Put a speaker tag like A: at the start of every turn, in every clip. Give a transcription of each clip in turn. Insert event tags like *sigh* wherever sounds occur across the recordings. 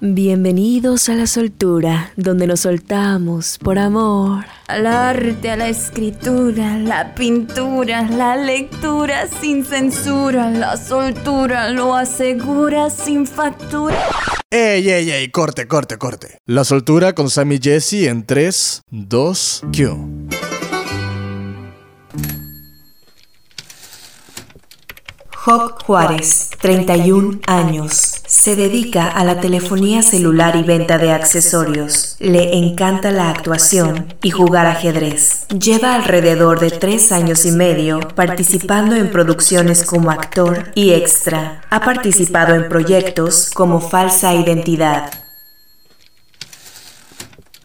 A: Bienvenidos a la soltura, donde nos soltamos por amor.
B: Al arte, a la escritura, la pintura, la lectura sin censura, la soltura lo asegura sin factura.
C: ¡Ey, ey, ey! Corte, corte, corte. La soltura con Sammy Jesse en 3, 2, Q.
A: Jock Juárez, 31 años. Se dedica a la telefonía celular y venta de accesorios. Le encanta la actuación y jugar ajedrez. Lleva alrededor de tres años y medio participando en producciones como actor y extra. Ha participado en proyectos como Falsa Identidad,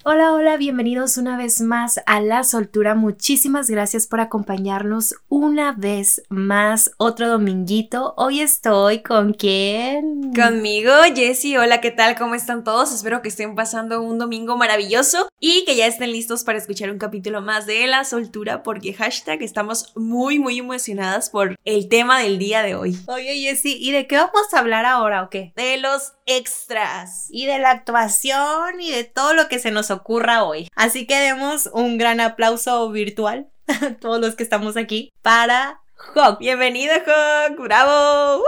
B: Hola, hola, bienvenidos una vez más a La Soltura. Muchísimas gracias por acompañarnos una vez más, otro dominguito. Hoy estoy con quién?
D: Conmigo, Jessy. Hola, ¿qué tal? ¿Cómo están todos? Espero que estén pasando un domingo maravilloso y que ya estén listos para escuchar un capítulo más de La Soltura porque hashtag estamos muy, muy emocionadas por el tema del día de hoy.
B: Oye, Jessy, ¿y de qué vamos a hablar ahora o qué?
D: De los extras.
B: Y de la actuación y de todo lo que se nos ocurra hoy. Así que demos un gran aplauso virtual a todos los que estamos aquí para Hawk.
D: Bienvenido, Hawk. Bravo.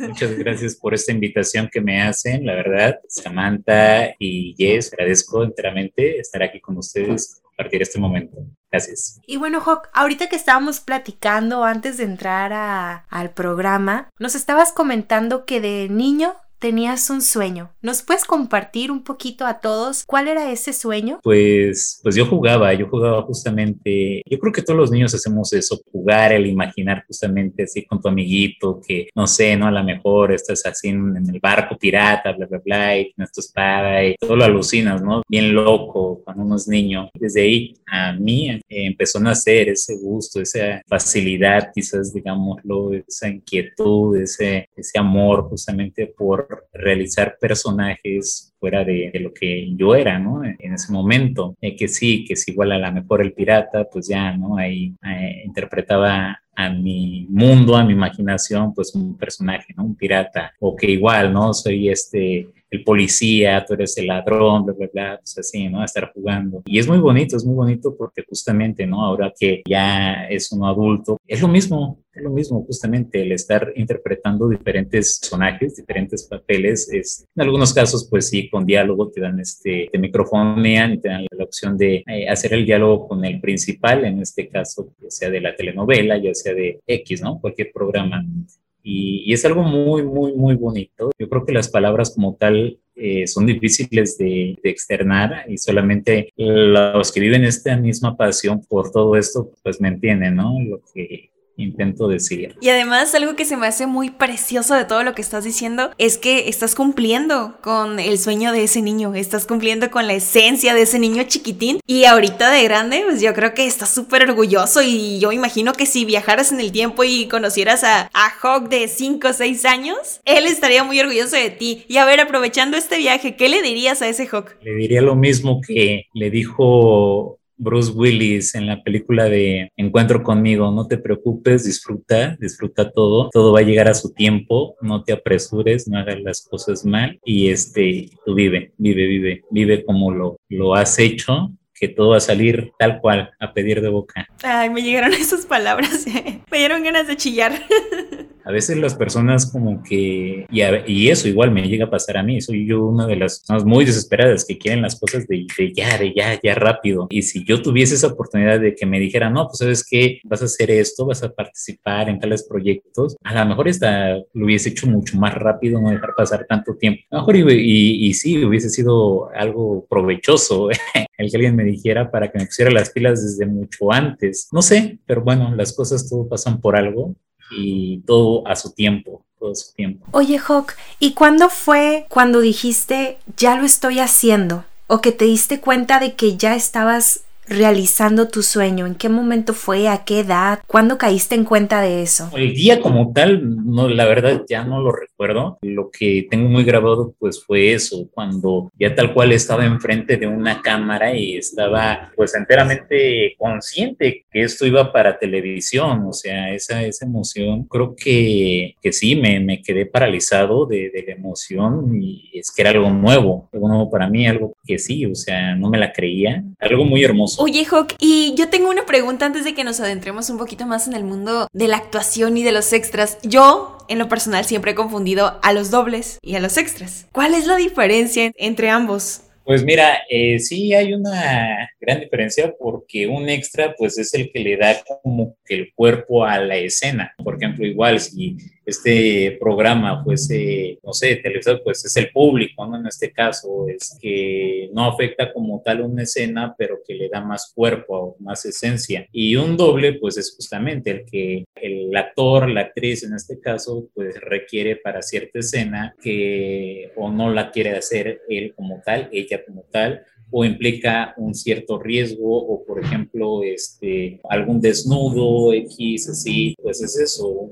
E: Muchas gracias por esta invitación que me hacen. La verdad, Samantha y Jess, agradezco enteramente estar aquí con ustedes compartir este momento. Gracias.
B: Y bueno, Hawk, ahorita que estábamos platicando antes de entrar al programa, nos estabas comentando que de niño tenías un sueño. ¿Nos puedes compartir un poquito a todos cuál era ese sueño?
E: Pues, pues yo jugaba, yo jugaba justamente, yo creo que todos los niños hacemos eso, jugar, el imaginar justamente así con tu amiguito, que no sé, ¿no? A lo mejor estás así en, el barco pirata, bla, bla, bla, y tienes tu espada y todo lo alucinas, ¿no? Bien loco cuando uno es niño. Desde ahí a mí eh, empezó a nacer ese gusto, esa facilidad, quizás, digámoslo, esa inquietud, ese, ese amor justamente por realizar personajes fuera de, lo que yo era, ¿no? En ese momento, eh, que sí, que es igual a la mejor el pirata, pues ya, ¿no? Ahí eh, interpretaba a mi mundo, a mi imaginación, pues un personaje, ¿no? Un pirata, o que igual, ¿no? Soy este el policía, tú eres el ladrón, bla, bla, bla, pues así, ¿no? Estar jugando. Y es muy bonito, es muy bonito porque justamente, ¿no? Ahora que ya es uno adulto, es lo mismo, es lo mismo, justamente el estar interpretando diferentes personajes, diferentes papeles, es, en algunos casos, pues sí, con diálogo te dan este, te microfonean y te dan la opción de eh, hacer el diálogo con el principal, en este caso, ya sea de la telenovela, ya sea de X, ¿no? Cualquier programa. Y, es algo muy, muy, muy bonito. Yo creo que las palabras como tal eh, son difíciles de, de, externar y solamente los que viven esta misma pasión por todo esto, pues me entienden, ¿no? Lo que, intento decir.
D: Y además algo que se me hace muy precioso de todo lo que estás diciendo es que estás cumpliendo con el sueño de ese niño, estás cumpliendo con la esencia de ese niño chiquitín y ahorita de grande pues yo creo que estás súper orgulloso y yo imagino que si viajaras en el tiempo y conocieras a, a Hawk de 5 o 6 años, él estaría muy orgulloso de ti. Y a ver, aprovechando este viaje, ¿qué le dirías a ese Hawk?
E: Le diría lo mismo que le dijo Bruce Willis en la película de Encuentro conmigo, no te preocupes, disfruta, disfruta todo, todo va a llegar a su tiempo, no te apresures, no hagas las cosas mal y este, tú vive, vive, vive, vive como lo, lo has hecho que todo va a salir tal cual, a pedir de boca.
D: Ay, me llegaron *laughs* esas palabras, *laughs* me dieron ganas de chillar. *laughs*
E: A veces las personas como que, y, eso igual me llega a pasar a mí, soy yo una de las personas muy desesperadas que quieren las cosas de, ya, de ya, ya rápido. Y si yo tuviese esa oportunidad de que me dijeran, no, pues sabes qué, vas a hacer esto, vas a participar en tales proyectos, a lo mejor esta lo hubiese hecho mucho más rápido, no dejar pasar tanto tiempo. A lo mejor y, y, sí, hubiese sido algo provechoso *laughs* el que alguien me dijera para que me pusiera las pilas desde mucho antes. No sé, pero bueno, las cosas todo pasan por algo y todo a su tiempo, todo su tiempo.
B: Oye, Hawk, ¿y cuándo fue cuando dijiste, ya lo estoy haciendo? ¿O que te diste cuenta de que ya estabas realizando tu sueño? ¿En qué momento fue? ¿A qué edad? ¿Cuándo caíste en cuenta de eso?
E: El día como tal, no, la verdad ya no lo recuerdo. Lo que tengo muy grabado pues fue eso, cuando ya tal cual estaba enfrente de una cámara y estaba pues enteramente consciente que esto iba para televisión, o sea, esa, esa emoción, creo que, que sí, me, me quedé paralizado de, de la emoción y es que era algo nuevo, algo nuevo para mí, algo que sí, o sea, no me la creía, algo muy hermoso.
D: Oye, Hawk, y yo tengo una pregunta antes de que nos adentremos un poquito más en el mundo de la actuación y de los extras. Yo, en lo personal, siempre he confundido a los dobles y a los extras. ¿Cuál es la diferencia entre ambos?
E: Pues mira, eh, sí hay una gran diferencia porque un extra pues es el que le da como que el cuerpo a la escena. Por ejemplo, igual si este programa fuese, no sé, televisor, pues es el público, ¿no? En este caso, es que no afecta como tal una escena, pero que le da más cuerpo, más esencia. Y un doble, pues es justamente el que el actor, la actriz en este caso, pues requiere para cierta escena que o no la quiere hacer él como tal, ella como tal, o implica un cierto riesgo o por ejemplo este algún desnudo X así pues es eso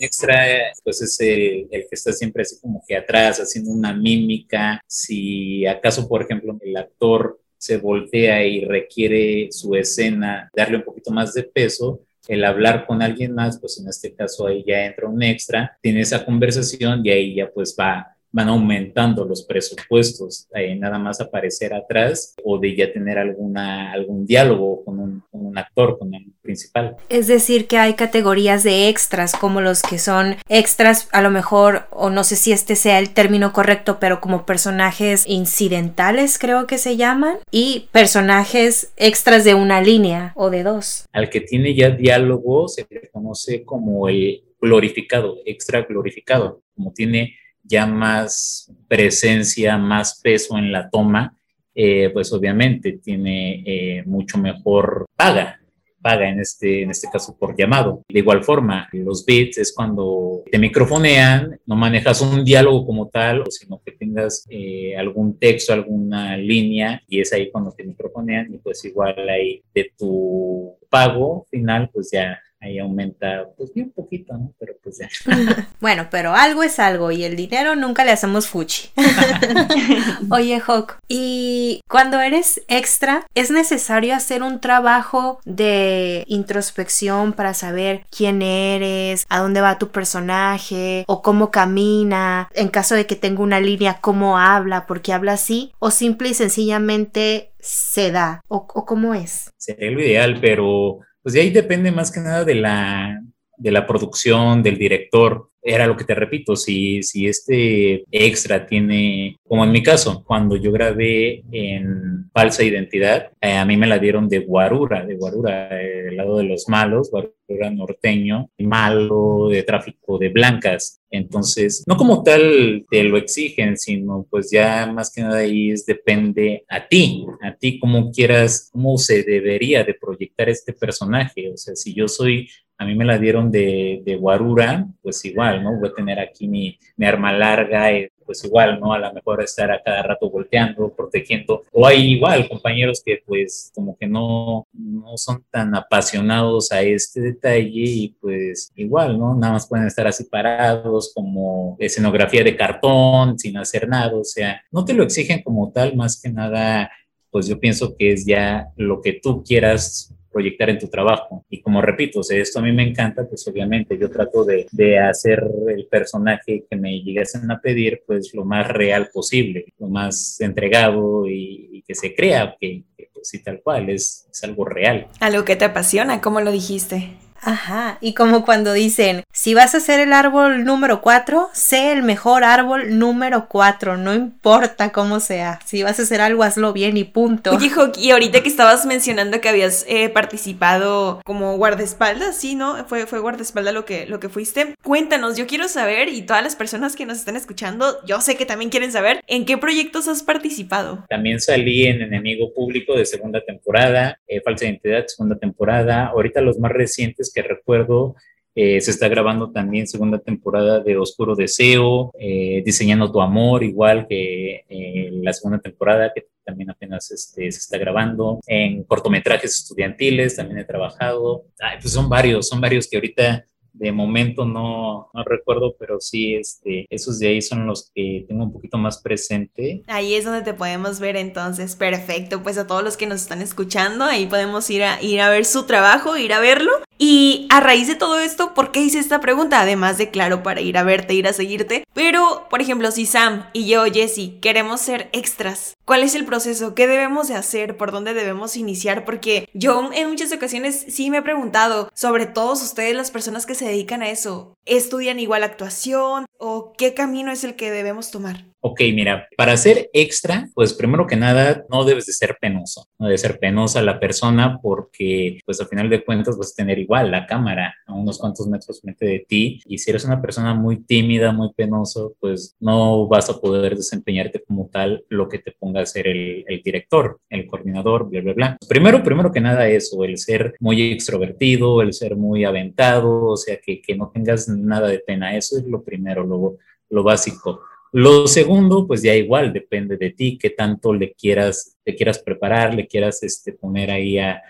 E: extra, pues es el, el, que está siempre así como que atrás, haciendo una mímica. Si acaso, por ejemplo, el actor se voltea y requiere su escena darle un poquito más de peso, el hablar con alguien más, pues en este caso ahí ya entra un extra, tiene esa conversación y ahí ya pues va van aumentando los presupuestos, eh, nada más aparecer atrás o de ya tener alguna, algún diálogo con un, con un, actor, con el principal.
B: Es decir, que hay categorías de extras, como los que son extras, a lo mejor, o no sé si este sea el término correcto, pero como personajes incidentales creo que se llaman, y personajes extras de una línea o de dos.
E: Al que tiene ya diálogo se le conoce como el glorificado, extra glorificado, como tiene ya más presencia, más peso en la toma, eh, pues obviamente tiene eh, mucho mejor paga, paga en este, en este caso por llamado. De igual forma, los bits es cuando te microfonean, no manejas un diálogo como tal, sino que tengas eh, algún texto, alguna línea, y es ahí cuando te microfonean, y pues igual ahí de tu pago final, pues ya ahí aumenta pues bien poquito, ¿no? Pero pues ya. *laughs*
B: bueno, pero algo es algo y el dinero nunca le hacemos fuchi. *laughs* Oye, Hawk, y cuando eres extra, ¿es necesario hacer un trabajo de introspección para saber quién eres, a dónde va tu personaje o cómo camina, en caso de que tenga una línea, cómo habla, por qué habla así, o simple y sencillamente se da, o, o cómo es?
E: Sería lo ideal, pero pues de ahí depende más que nada de la, de la producción, del director. Era lo que te repito, si, si este extra tiene, como en mi caso, cuando yo grabé en falsa identidad, eh, a mí me la dieron de Guarura, de Guarura, eh, lado de los malos, Guarura norteño, malo de tráfico de blancas. Entonces, no como tal te lo exigen, sino pues ya más que nada ahí es, depende a ti, a ti cómo quieras, cómo se debería de proyectar este personaje. O sea, si yo soy a mí me la dieron de, de, guarura, pues igual, ¿no? Voy a tener aquí mi, mi arma larga, pues igual, ¿no? A lo mejor estar a cada rato volteando, protegiendo. O hay igual compañeros que pues como que no, no son tan apasionados a este detalle y pues igual, ¿no? Nada más pueden estar así parados como escenografía de cartón, sin hacer nada, o sea, no te lo exigen como tal, más que nada, pues yo pienso que es ya lo que tú quieras proyectar en tu trabajo. Y como repito, o sea, esto a mí me encanta, pues obviamente yo trato de, de hacer el personaje que me llegasen a pedir, pues lo más real posible, lo más entregado y, y que se crea que, que pues, sí, tal cual, es, es algo real.
D: Algo que te apasiona, como lo dijiste.
B: Ajá, y como cuando dicen, si vas a ser el árbol número 4, sé el mejor árbol número 4, no importa cómo sea, si vas a hacer algo, hazlo bien y punto.
D: Oye, y ahorita que estabas mencionando que habías eh, participado como guardaespaldas, sí, ¿no? Fue, fue guardaespaldas lo que, lo que fuiste. Cuéntanos, yo quiero saber, y todas las personas que nos están escuchando, yo sé que también quieren saber, ¿en qué proyectos has participado?
E: También salí en Enemigo Público de segunda temporada, eh, Falsa Identidad, segunda temporada, ahorita los más recientes que recuerdo. Eh, se está grabando también segunda temporada de Oscuro Deseo, eh, Diseñando tu Amor, igual que eh, la segunda temporada, que también apenas este, se está grabando. En cortometrajes estudiantiles también he trabajado. pues son varios, son varios que ahorita de momento no, no recuerdo, pero sí, este, esos de ahí son los que tengo un poquito más presente.
D: Ahí es donde te podemos ver entonces, perfecto, pues a todos los que nos están escuchando, ahí podemos ir a, ir a ver su trabajo, ir a verlo. Y a raíz de todo esto, ¿por qué hice esta pregunta? Además de, claro, para ir a verte, ir a seguirte. Pero, por ejemplo, si Sam y yo, Jesse, queremos ser extras, ¿cuál es el proceso? ¿Qué debemos de hacer? ¿Por dónde debemos iniciar? Porque yo en muchas ocasiones sí me he preguntado sobre todos ustedes, las personas que se dedican a eso, ¿estudian igual actuación o qué camino es el que debemos tomar?
E: Ok, mira, para ser extra, pues primero que nada, no debes de ser penoso, no debe ser penosa la persona porque, pues al final de cuentas vas a tener igual la cámara a unos cuantos metros frente de ti y si eres una persona muy tímida, muy penoso, pues no vas a poder desempeñarte como tal lo que te ponga a ser el, director, el coordinador, bla, bla, bla. Primero, primero que nada eso, el ser muy extrovertido, el ser muy aventado, o sea, que, que no tengas nada de pena, eso es lo primero, lo, lo básico. Lo segundo, pues ya igual depende de ti, qué tanto le quieras, le quieras preparar, le quieras este, poner ahí a,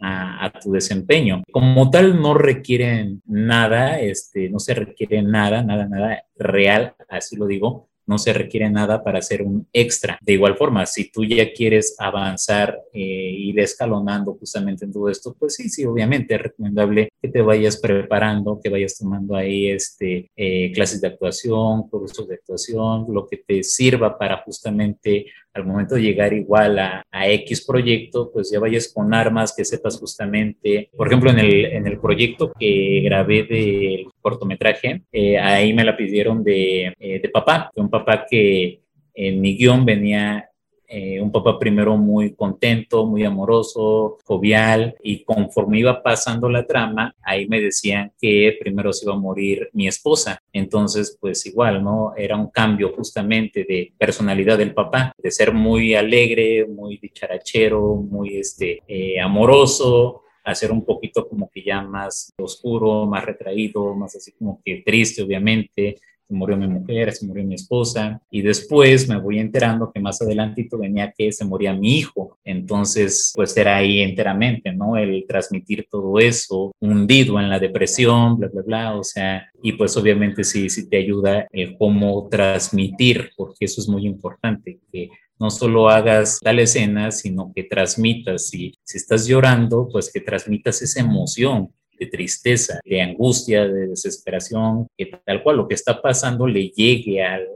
E: a, tu desempeño. Como tal, no requieren nada, este, no se requiere nada, nada, nada real, así lo digo, no se requiere nada para hacer un extra. De igual forma, si tú ya quieres avanzar e ir escalonando justamente en todo esto, pues sí, sí, obviamente es recomendable que te vayas preparando, que vayas tomando ahí este, eh, clases de actuación, cursos de actuación, lo que te sirva para justamente al momento de llegar igual a, X proyecto, pues ya vayas con armas que sepas justamente, por ejemplo, en el, en el proyecto que grabé del cortometraje, eh, ahí me la pidieron de, eh, de papá, de un papá que en mi guion venía eh, un papá primero muy contento, muy amoroso, jovial, y conforme iba pasando la trama, ahí me decían que primero se iba a morir mi esposa. Entonces, pues igual, ¿no? Era un cambio justamente de personalidad del papá, de ser muy alegre, muy dicharachero, muy este, eh, amoroso, a ser un poquito como que ya más oscuro, más retraído, más así como que triste, obviamente, se murió mi mujer, se murió mi esposa, y después me voy enterando que más adelantito venía que se moría mi hijo, entonces pues era ahí enteramente, ¿no? El transmitir todo eso, hundido en la depresión, bla, bla, bla, o sea, y pues obviamente sí, sí te ayuda el cómo transmitir, porque eso es muy importante, que no solo hagas tal escena, sino que transmitas, y si estás llorando, pues que transmitas esa emoción, de tristeza, de angustia, de desesperación, que tal cual lo que está pasando le llegue al,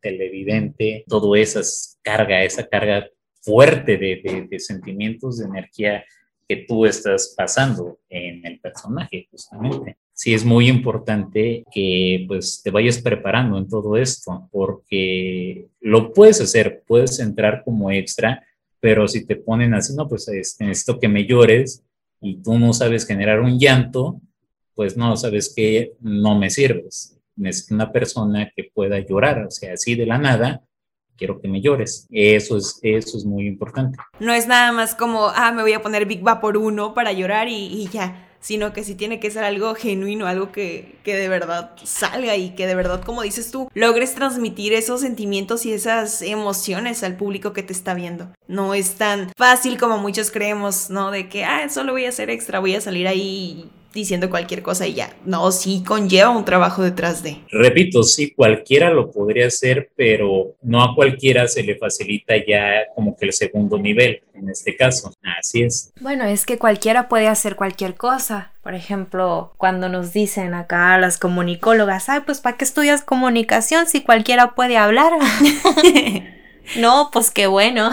E: televidente, todo esa carga, esa carga fuerte de, de, sentimientos, de energía que tú estás pasando en el personaje, justamente. Sí, es muy importante que pues te vayas preparando en todo esto, porque lo puedes hacer, puedes entrar como extra, pero si te ponen así, no, pues este, necesito que me llores, y tú no sabes generar un llanto, pues no, sabes que no me sirves. Necesito una persona que pueda llorar, o sea, así de la nada, quiero que me llores. Eso es, eso es muy importante.
D: No es nada más como, ah, me voy a poner Big por uno para llorar y ya sino que sí tiene que ser algo genuino, algo que, que de verdad salga y que de verdad, como dices tú, logres transmitir esos sentimientos y esas emociones al público que te está viendo. No es tan fácil como muchos creemos, ¿no? De que, ah, solo voy a hacer extra, voy a salir ahí diciendo cualquier cosa y ya. No, sí conlleva un trabajo detrás de.
E: Repito, sí, cualquiera lo podría hacer, pero no a cualquiera se le facilita ya como que el segundo nivel, en este caso. Así es.
B: Bueno, es que cualquiera puede hacer cualquier cosa. Por ejemplo, cuando nos dicen acá las comunicólogas, ay, pues ¿para qué estudias comunicación si cualquiera puede hablar? *laughs* no, pues qué bueno.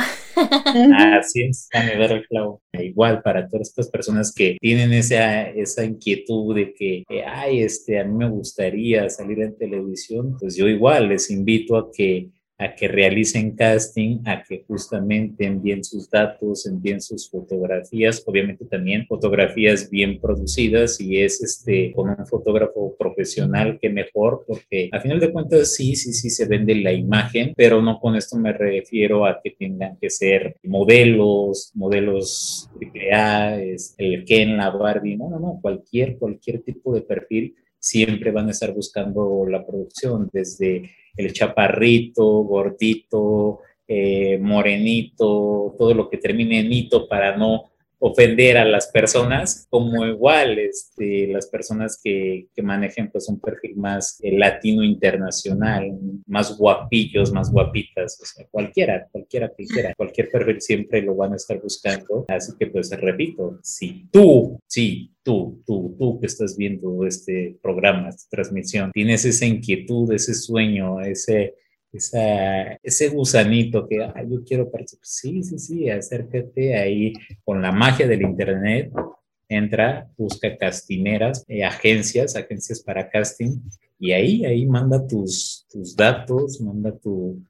E: Así es, a ver el clavo. Igual para todas estas personas que tienen esa, esa inquietud de que, ay, este, a mí me gustaría salir en televisión, pues yo igual les invito a que a que realicen casting, a que justamente envíen sus datos, envíen sus fotografías, obviamente también fotografías bien producidas y es este con un fotógrafo profesional que mejor, porque a final de cuentas sí, sí, sí se vende la imagen, pero no con esto me refiero a que tengan que ser modelos, modelos AAA, es el Ken, la Barbie, no, no, no, cualquier, cualquier tipo de perfil siempre van a estar buscando la producción, desde el chaparrito, gordito, eh, morenito, todo lo que termine en hito para no ofender a las personas, como igual este, las personas que, que manejen pues un perfil más eh, latino internacional, más guapillos, más guapitas, o sea, cualquiera, cualquiera, cualquiera, cualquier perfil siempre lo van a estar buscando. Así que pues repito, si tú, sí, tú, tú, tú que estás viendo este programa, esta transmisión, tienes esa inquietud, ese sueño, ese esa, ese gusanito que yo quiero participar. Sí, sí, sí, acércate ahí con la magia del Internet. Entra, busca castineras, eh, agencias, agencias para casting, y ahí, ahí manda tus, tus datos, manda tu,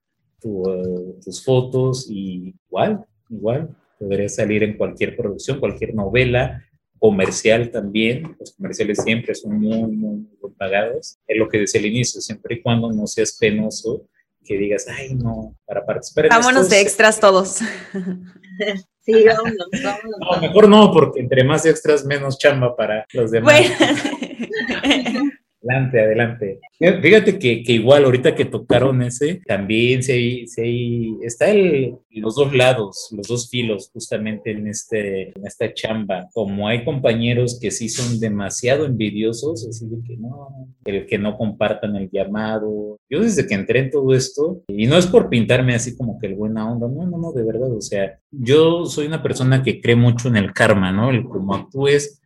E: eh, tus fotos, y igual, igual, podría salir en cualquier producción, cualquier novela, comercial también, los comerciales siempre son muy, muy, muy pagados. Es lo que decía al inicio, siempre y cuando no seas penoso, que digas, ay, no, para participar.
D: Vámonos de extras todos. *laughs*
F: sí, vámonos, vámonos.
E: No, mejor no, porque entre más extras, menos chamba para los demás. Bueno. *laughs* Adelante, adelante. Fíjate que, que, igual ahorita que tocaron ese, también se, se, está el, los dos lados, los dos filos justamente en, este, en esta chamba. Como hay compañeros que sí son demasiado envidiosos, así de que no, el que no compartan el llamado. Yo desde que entré en todo esto, y no es por pintarme así como que el buena onda, no, no, no, de verdad, o sea, yo soy una persona que cree mucho en el karma, ¿no? El como actúes,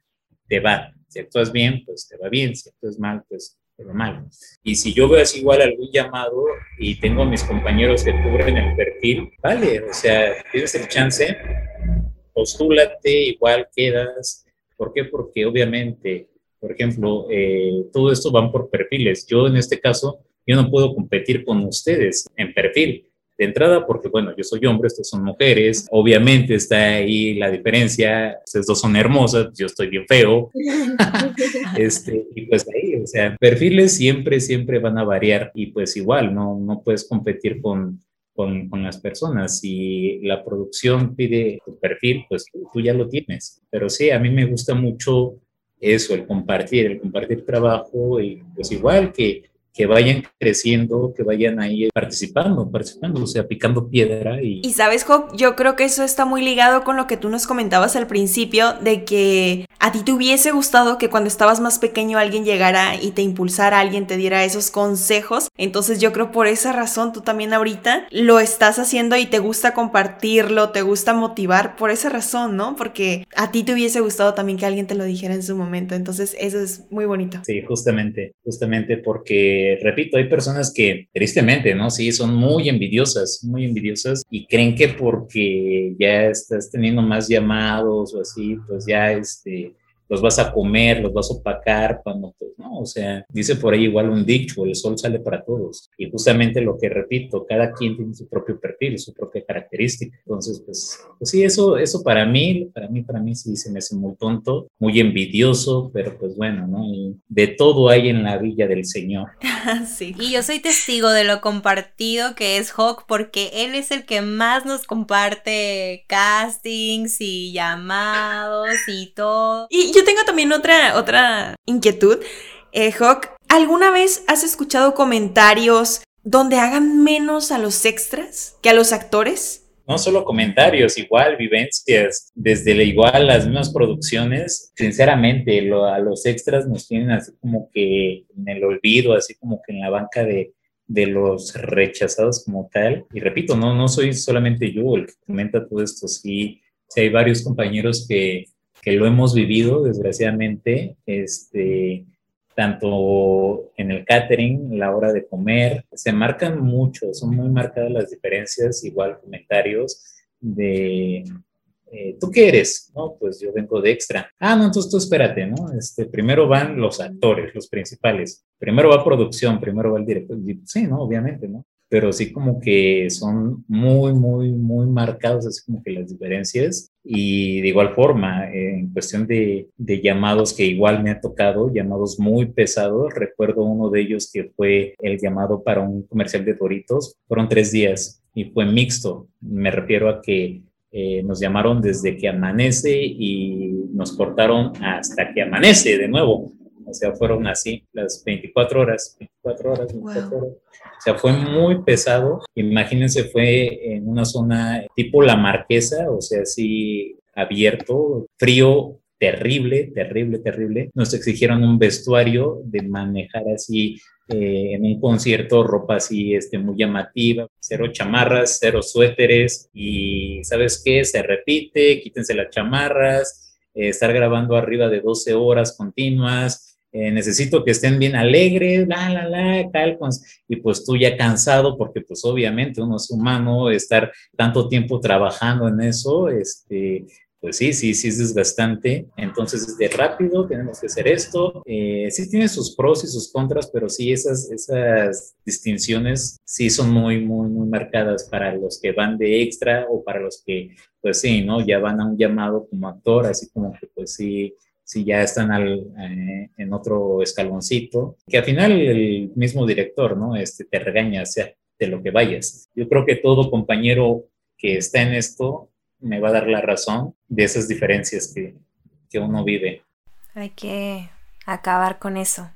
E: te va si actúas bien, pues te va bien. Si actúas mal, pues te va mal. Y si yo veo así igual algún llamado y tengo a mis compañeros que cubren el perfil, vale, o sea, tienes el chance, postúlate, igual quedas. ¿Por qué? Porque obviamente, por ejemplo, eh, todo esto van por perfiles. Yo en este caso, yo no puedo competir con ustedes en perfil de entrada, porque bueno, yo soy hombre, estas son mujeres, obviamente está ahí la diferencia, ustedes dos son hermosas, yo estoy bien feo, *laughs* este, y pues ahí, o sea, perfiles siempre, siempre van a variar y pues igual, no, no puedes competir con, con, con, las personas. Si la producción pide tu perfil, pues tú, tú, ya lo tienes. Pero sí, a mí me gusta mucho eso, el compartir, el compartir trabajo y pues igual que que vayan creciendo, que vayan ahí participando, participando, o sea, picando piedra. Y,
D: y sabes, Job, yo creo que eso está muy ligado con lo que tú nos comentabas al principio, de que a ti te hubiese gustado que cuando estabas más pequeño alguien llegara y te impulsara, alguien te diera esos consejos. Entonces yo creo por esa razón tú también ahorita lo estás haciendo y te gusta compartirlo, te gusta motivar por esa razón, ¿no? Porque a ti te hubiese gustado también que alguien te lo dijera en su momento. Entonces eso es muy bonito.
E: Sí, justamente, justamente porque repito, hay personas que tristemente, ¿no? Sí, son muy envidiosas, muy envidiosas y creen que porque ya estás teniendo más llamados o así, pues ya este, los vas a comer, los vas a opacar, cuando, pues no, o sea, dice por ahí igual un dicho, el sol sale para todos. Y justamente lo que repito, cada quien tiene su propio perfil, su propia característica. Entonces, pues, pues sí, eso, eso para mí, para mí, para mí sí se me hace muy tonto, muy envidioso, pero pues bueno, ¿no? Y de todo hay en la villa del Señor. *laughs*
B: sí. Y yo soy testigo de lo compartido que es Hawk, porque él es el que más nos comparte castings y llamados y todo.
D: Y yo tengo también otra, otra inquietud. Eh, Hawk, ¿alguna vez has escuchado comentarios donde hagan menos a los extras que a los actores?
E: no solo comentarios, igual vivencias, desde igual las mismas producciones, sinceramente a los extras nos tienen así como que en el olvido, así como que en la banca de, de los rechazados como tal. Y repito, no, no soy solamente yo el que comenta todo esto, sí, sí hay varios compañeros que, que lo hemos vivido, desgraciadamente, este, tanto en el catering, la hora de comer, se marcan mucho, son muy marcadas las diferencias, igual comentarios de, eh, ¿tú qué eres? No, pues yo vengo de extra. Ah, no, entonces tú espérate, ¿no? Este, primero van los actores, los principales, primero va producción, primero va el director. Sí, ¿no? Obviamente, ¿no? Pero sí como que son muy, muy, muy marcados, así como que las diferencias. Y de igual forma, en cuestión de, de, llamados que igual me ha tocado, llamados muy pesados, recuerdo uno de ellos que fue el llamado para un comercial de Doritos, fueron tres días y fue mixto. Me refiero a que eh, nos llamaron desde que amanece y nos cortaron hasta que amanece de nuevo. O sea, fueron así las 24 horas, 24 horas, 24 horas. O sea, fue muy pesado. Imagínense, fue en una zona tipo La Marquesa, o sea, así abierto, frío, terrible, terrible, terrible. Nos exigieron un vestuario de manejar así eh, en un concierto ropa así este, muy llamativa, cero chamarras, cero suéteres y ¿sabes qué? Se repite, quítense las chamarras, eh, estar grabando arriba de 12 horas continuas. Eh, necesito que estén bien alegres, la, la, la, tal, y pues tú ya cansado, porque pues obviamente uno es humano, estar tanto tiempo trabajando en eso, este, pues sí, sí, sí es desgastante. Entonces es de rápido, tenemos que hacer esto. Eh, sí tiene sus pros y sus contras, pero sí esas, esas distinciones sí son muy, muy, muy marcadas para los que van de extra o para los que, pues sí, ¿no? Ya van a un llamado como actor, así como que pues sí, sí ya están al, eh, en otro escaloncito, que al final el mismo director, ¿no? Este, te regaña, sea de lo que vayas. Yo creo que todo compañero que está en esto me va a dar la razón de esas diferencias que, que uno vive.
B: Hay que acabar con eso.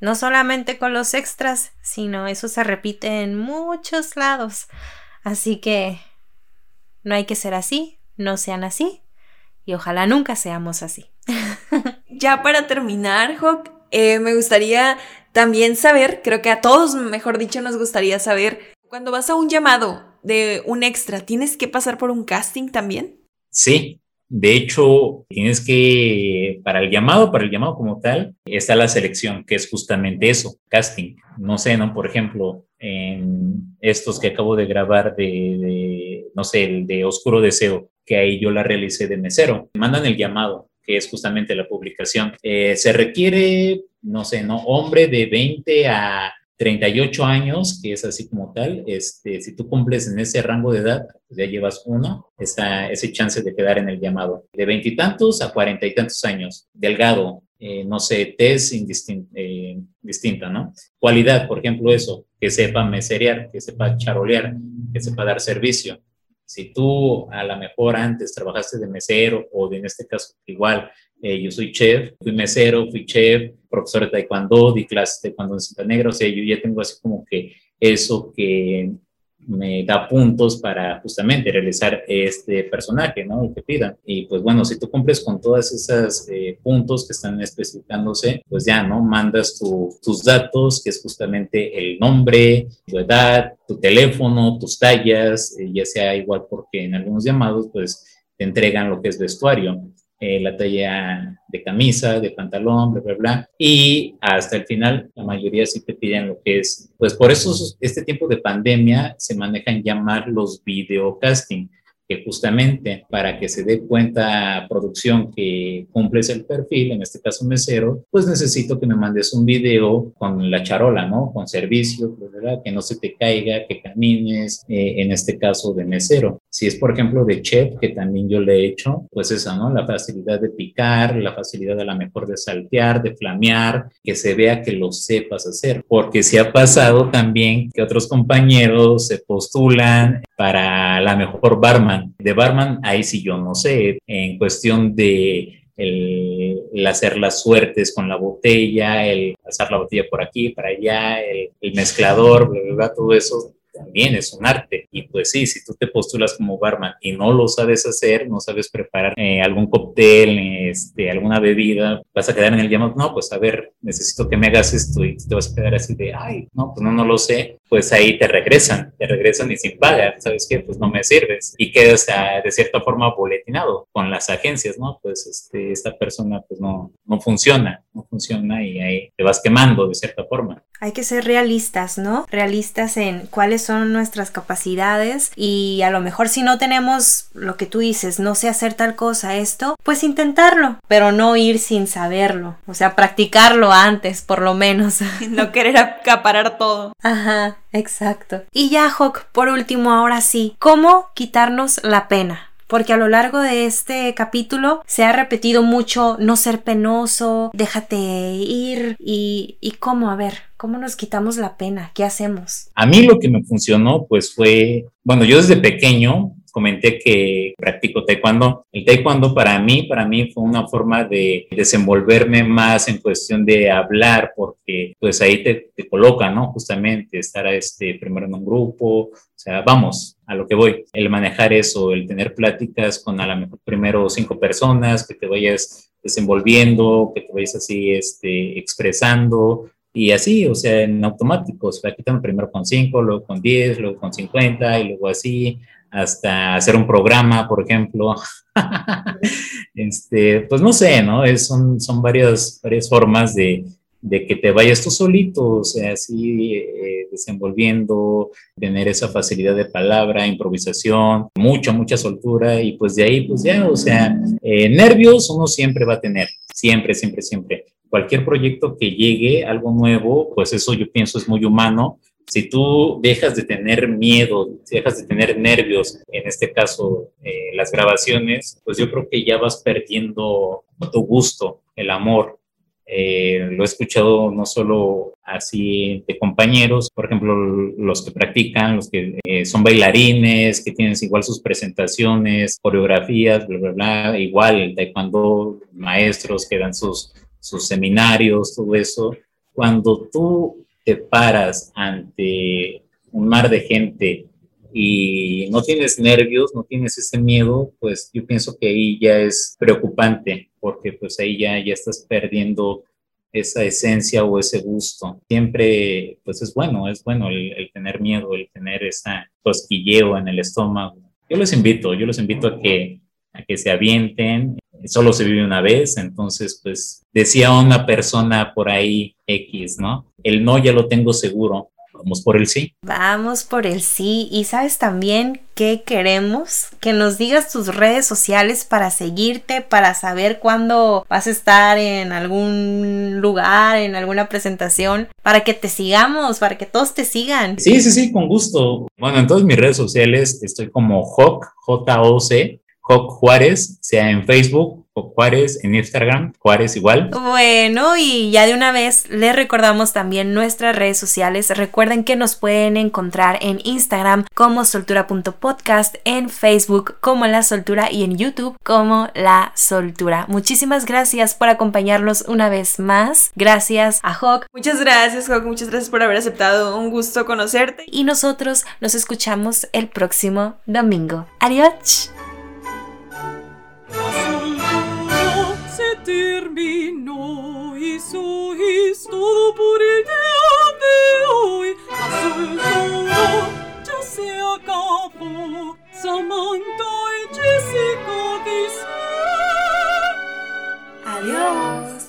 B: No solamente con los extras, sino eso se repite en muchos lados. Así que no hay que ser así, no sean así y ojalá nunca seamos así.
D: Ya para terminar, Hawk, eh, me gustaría también saber, creo que a todos, mejor dicho, nos gustaría saber, cuando vas a un llamado, de un extra, ¿tienes que pasar por un casting también?
E: Sí, de hecho, tienes que, para el llamado, para el llamado como tal, está la selección, que es justamente eso, casting. No sé, ¿no? Por ejemplo, en estos que acabo de grabar de, no sé, el de Oscuro Deseo, que ahí yo la realicé de mesero. Mandan el llamado, que es justamente la publicación. Eh, se requiere, no sé, ¿no? Hombre de 20 a 38 años, que es así como tal, este, si tú cumples en ese rango de edad, pues ya llevas uno, está ese chance de quedar en el llamado. De veintitantos a cuarenta y tantos años, delgado, eh, no sé, test eh, distinta, ¿no? Cualidad, por ejemplo, eso, que sepa meserear, que sepa charolear, que sepa dar servicio. Si tú a lo mejor antes trabajaste de mesero o de, en este caso igual eh, yo soy chef, fui mesero, fui chef, profesor de taekwondo, di clases de taekwondo en Cinta Negra, o sea, yo ya tengo así como que eso que me da puntos para justamente realizar este personaje, ¿no? El que pidan. Y pues bueno, si tú cumples con todos esos eh, puntos que están especificándose, pues ya, ¿no? Mandas tus datos, que es justamente el nombre, tu edad, tu teléfono, tus tallas, eh, ya sea igual porque en algunos llamados, pues te entregan lo que es vestuario. Eh, la talla de camisa, de pantalón, bla, bla, bla. Y hasta el final, la mayoría sí te piden lo que es, pues por eso este tiempo de pandemia se manejan llamar los videocasting que justamente para que se dé cuenta producción que cumples el perfil, en este caso mesero, pues necesito que me mandes un video con la charola, ¿no? Con servicio. Que no se te caiga, que camines, eh, en este caso de mesero. Si es, por ejemplo, de chef, que también yo le he hecho, pues esa, ¿no? La facilidad de picar, la facilidad a la mejor de saltear, de flamear, que se vea que lo sepas hacer. Porque si ha pasado también que otros compañeros se postulan para la mejor barman. De barman, ahí sí yo no sé, en cuestión de el, hacer las suertes con la botella, el pasar la botella por aquí, para allá, el, mezclador, bla, todo eso también es un arte. Y pues sí, si tú te postulas como barman y no lo sabes hacer, no sabes preparar eh, algún cóctel, este, alguna bebida, vas a quedar en el llamado, no, pues a ver, necesito que me hagas esto y te vas a quedar así de, ay, no, pues no, no lo sé, pues ahí te regresan, te regresan y sin paga, ¿sabes qué? Pues no me sirves y quedas ah, de cierta forma boletinado con las agencias, ¿no? Pues este, esta persona pues no, no funciona, no funciona y ahí te vas quemando de cierta forma.
B: Hay que ser realistas, ¿no? Realistas en cuáles son nuestras capacidades y a lo mejor si no tenemos lo que tú dices, no sé hacer tal cosa, esto, pues intentarlo, pero no ir sin saberlo, o sea, practicarlo antes por lo menos. *laughs*
D: no querer acaparar todo.
B: Ajá, exacto. Y ya, Hawk, por último, ahora sí, ¿cómo quitarnos la pena? Porque a lo largo de este capítulo se ha repetido mucho no ser penoso, déjate ir y, y cómo, a ver, ¿cómo nos quitamos la pena? ¿Qué hacemos?
E: A mí lo que me funcionó pues fue, bueno, yo desde pequeño comenté que practico taekwondo. El taekwondo para mí, para mí fue una forma de desenvolverme más en cuestión de hablar, porque pues ahí te, te coloca, ¿no? Justamente estar este, primero en un grupo, o sea, vamos, a lo que voy, el manejar eso, el tener pláticas con a lo mejor primero cinco personas, que te vayas desenvolviendo, que te vayas así este, expresando, y así, o sea, en automático, se va quitando primero con 5, luego con 10, luego con 50 y luego así, hasta hacer un programa, por ejemplo. *laughs* este, pues no sé, ¿no? Es, son, son varias, varias formas de, de que te vayas tú solito, o sea, así eh, desenvolviendo, tener esa facilidad de palabra, improvisación, mucha, mucha soltura y pues de ahí, pues ya, o sea, eh, nervios uno siempre va a tener, siempre, siempre, siempre cualquier proyecto que llegue, algo nuevo, pues eso yo pienso es muy humano. Si tú dejas de tener miedo, dejas de tener nervios, en este caso eh, las grabaciones, pues yo creo que ya vas perdiendo tu gusto, el amor. Eh, lo he escuchado no solo así de compañeros, por ejemplo, los que practican, los que eh, son bailarines, que tienen igual sus presentaciones, coreografías, bla, bla, bla, igual el taekwondo, maestros que dan sus, sus seminarios, todo eso, cuando tú te paras ante un mar de gente y no tienes nervios, no tienes ese miedo, pues yo pienso que ahí ya es preocupante, porque pues ahí ya, ya estás perdiendo esa esencia o ese gusto. Siempre, pues es bueno, es bueno el, tener miedo, el tener esa cosquilleo en el estómago. Yo les invito, yo los invito a que, a que se avienten, solo se vive una vez, entonces pues decía una persona por ahí X, ¿no? El no ya lo tengo seguro, vamos por el sí.
B: Vamos por el sí. Y sabes también qué queremos? Que nos digas tus redes sociales para seguirte, para saber cuándo vas a estar en algún lugar, en alguna presentación, para que te sigamos, para que todos te sigan.
E: Sí, sí, sí, con gusto. Bueno, en todas mis redes sociales estoy como Joc, J-O-C, Joc Juárez, sea en Facebook o Juárez en Instagram, Juárez igual.
B: Bueno, y ya de una vez les recordamos también nuestras redes sociales. Recuerden que nos pueden encontrar en Instagram como soltura.podcast, en Facebook como La Soltura y en YouTube como La Soltura. Muchísimas gracias por acompañarnos una vez más. Gracias a Hawk.
D: Muchas gracias, Hawk. Muchas gracias por haber aceptado. Un gusto conocerte.
B: Y nosotros nos escuchamos el próximo domingo. Adiós.
G: terminó y su es todo por el día de hoy. Azul todo ya se acabó. Samantha y Jessica dicen adiós.